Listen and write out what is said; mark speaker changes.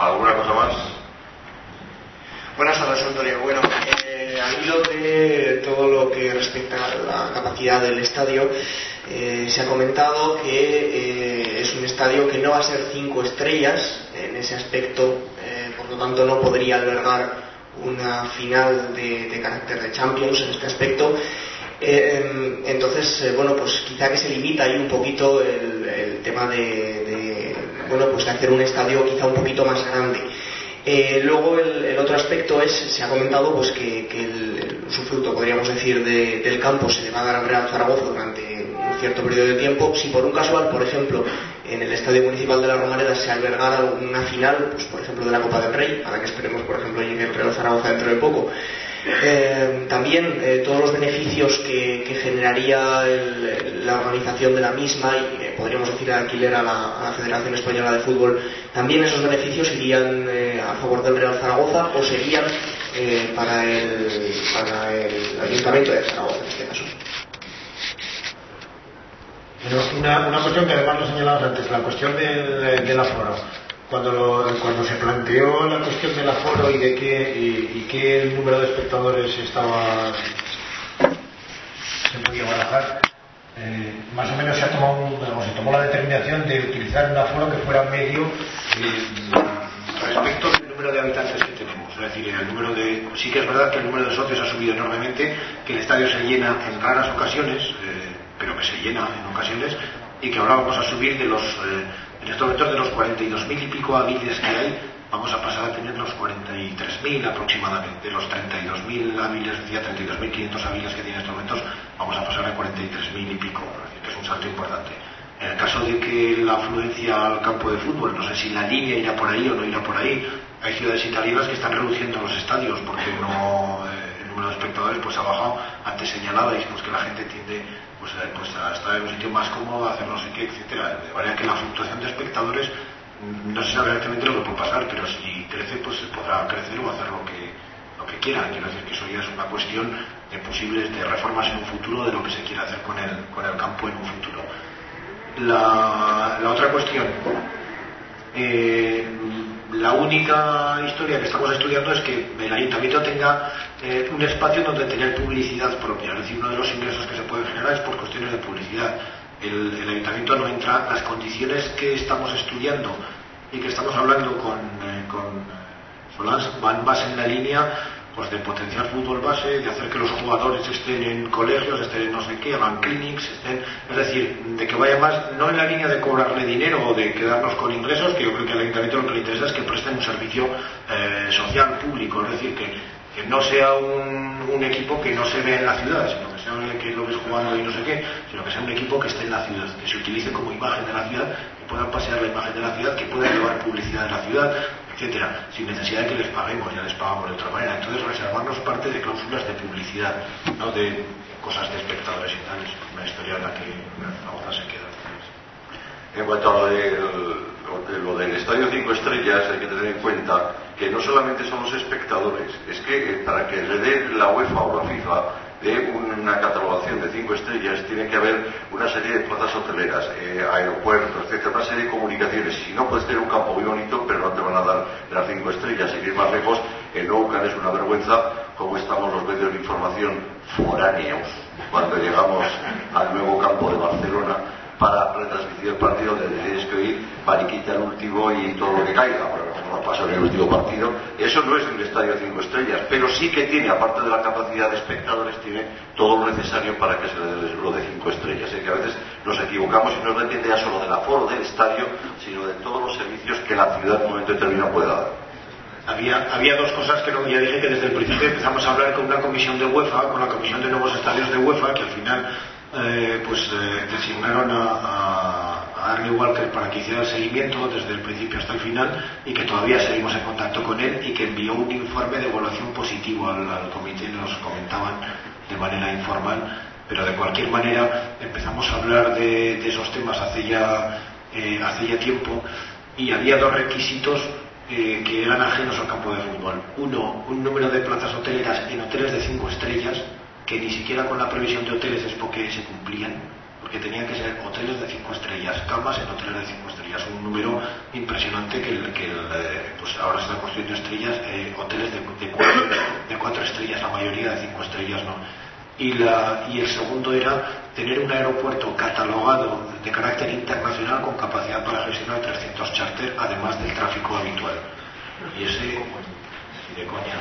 Speaker 1: ¿Alguna cosa más?
Speaker 2: Buenas tardes, Antonio. Bueno, eh, al hilo de todo lo que respecta a la capacidad del estadio, eh, se ha comentado que eh, es un estadio que no va a ser cinco estrellas en ese aspecto, eh, por lo tanto no podría albergar una final de, carácter de Champions en este aspecto. Eh, entonces, bueno, pues quizá que se limita ahí un poquito el, tema de, bueno, pues de hacer un estadio quizá un poquito más grande. Eh, luego el, otro aspecto es, se ha comentado pues que, el usufructo, podríamos decir, de, del campo se le va a dar al Real Zaragoza durante un cierto periodo de tiempo. Si por un casual, por ejemplo, en el Estadio Municipal de la Romareda se albergara una final, pues por ejemplo de la Copa del Rey, a la que esperemos, por ejemplo, llegue el Real Zaragoza dentro de poco, eh, también eh, todos los beneficios que, generaría la organización de la misma y eh, podríamos decir el alquiler a la, Federación Española de Fútbol, también esos beneficios irían a favor del Real Zaragoza o serían para, el, Ayuntamiento de Zaragoza en este caso.
Speaker 3: Una cuestión que además lo señalabas antes, la cuestión del, del aforo. Cuando, lo, cuando se planteó la cuestión del aforo y de qué, y, y qué número de espectadores estaba se podía barajar, eh, más o menos se, ha tomado digamos, se tomó la determinación de utilizar un aforo que fuera medio eh, respecto al número de habitantes que tenemos. Es decir, el número de, sí que es verdad que el número de socios ha subido enormemente, que el estadio se llena en raras ocasiones, eh, pero que se llena en ocasiones, y que ahora vamos a subir de los en estos momentos de los 42.000 y pico hábiles que hay, vamos a pasar a tener los 43.000 aproximadamente. De los 32.000 hábiles, decía 32.500 hábiles que tiene en estos momentos, vamos a pasar a 43.000 y pico, que es un salto importante. En el caso de que la afluencia al campo de fútbol, no sé si la línea irá por ahí o no irá por ahí, hay ciudades italianas que están reduciendo los estadios porque no, eh, el número de espectadores pues ha bajado. Antes señalabais pues, que la gente tiende pues, eh, pues estar en un sitio más cómodo, hacer no sé qué, etcétera. De manera que la fluctuación de espectadores no se sabe exactamente lo que puede pasar, pero si crece, pues se podrá crecer o hacer lo que, lo que quiera. Quiero decir que eso ya es una cuestión de posibles reformas en un futuro, de lo que se quiera hacer con el, con el campo en un futuro. La, la otra cuestión, eh, la única historia que estamos estudiando es que el ayuntamiento tenga eh, un espacio donde tener publicidad propia, es decir, uno de los ingresos que se pueden generar es por cuestiones de publicidad. El, ayuntamiento no entra, las condiciones que estamos estudiando y que estamos hablando con, eh, con Solans. Van más en la línea pues de potenciar fútbol base, de hacer que los jugadores estén en colegios, estén en no sé qué, hagan clinics, estén, es decir, de que vaya más, no en la línea de cobrarle dinero o de quedarnos con ingresos, que yo creo que al ayuntamiento lo que le interesa es que presten un servicio eh, social, público, es decir, que, que no sea un, equipo que no se vea en la ciudad, sino que sea un que lo ves jugando y no sé qué, sino que sea un equipo que esté en la ciudad, que se utilice como imagen de la ciudad, que puedan pasear la imagen de la ciudad, que pueda llevar publicidad de la ciudad, etcétera, sin necesidad de que les paguemos, ya les pagamos de otra manera. Entonces reservarnos parte de cláusulas de publicidad, no de cosas de espectadores y tal, es una historia en la que Zaragoza se queda.
Speaker 1: En cuanto a lo del, lo del Estadio 5 Estrellas, hay que tener en cuenta que no solamente son los espectadores, es que para que le dé la UEFA o la FIFA de una catalogación de cinco estrellas tiene que haber una serie de plazas hoteleras, eh, aeropuertos, etcétera, una serie de comunicaciones. Si no puedes tener un campo muy bonito, pero no te van a dar las cinco estrellas. Sin ir más lejos, en Oucan es una vergüenza cómo estamos los medios de información foráneos cuando llegamos al nuevo campo de Barcelona para retransmitir el partido donde tienes que oír Mariquita el último y todo lo que caiga, como no pasó en el último partido. Eso no es un estadio de cinco estrellas, pero sí que tiene, aparte de la capacidad de espectadores, tiene todo lo necesario para que se le dé el de cinco estrellas. Es que a veces nos equivocamos y no depende ya solo del aforo del estadio, sino de todos los servicios que la ciudad en un momento determinado pueda dar.
Speaker 3: Había, había, dos cosas que no, ya dije que desde el principio empezamos a hablar con una comisión de UEFA, con la comisión de nuevos estadios de UEFA, que al final eh, pues eh, designaron a, a, a Arnie Walker para que hiciera el seguimiento desde el principio hasta el final y que todavía seguimos en contacto con él y que envió un informe de evaluación positivo al, comité, nos comentaban de manera informal, pero de cualquier manera empezamos a hablar de, esos temas hace ya, eh, hace ya tiempo y había dos requisitos eh, que eran ajenos al campo de fútbol. Uno, un número de plazas hoteleras en hoteles de cinco estrellas, que ni siquiera con la previsión de hoteles es porque se cumplían. Porque tenían que ser hoteles de cinco estrellas, camas en hoteles de cinco estrellas, un número impresionante que, el, que el, eh, pues ahora se están construyendo estrellas, eh, hoteles de, de, cuatro, de, cuatro, estrellas, la mayoría de cinco estrellas no. Y, la, y el segundo era tener un aeropuerto catalogado de carácter internacional con capacidad para gestionar 300 charter, además del tráfico habitual. Y ese, de coña.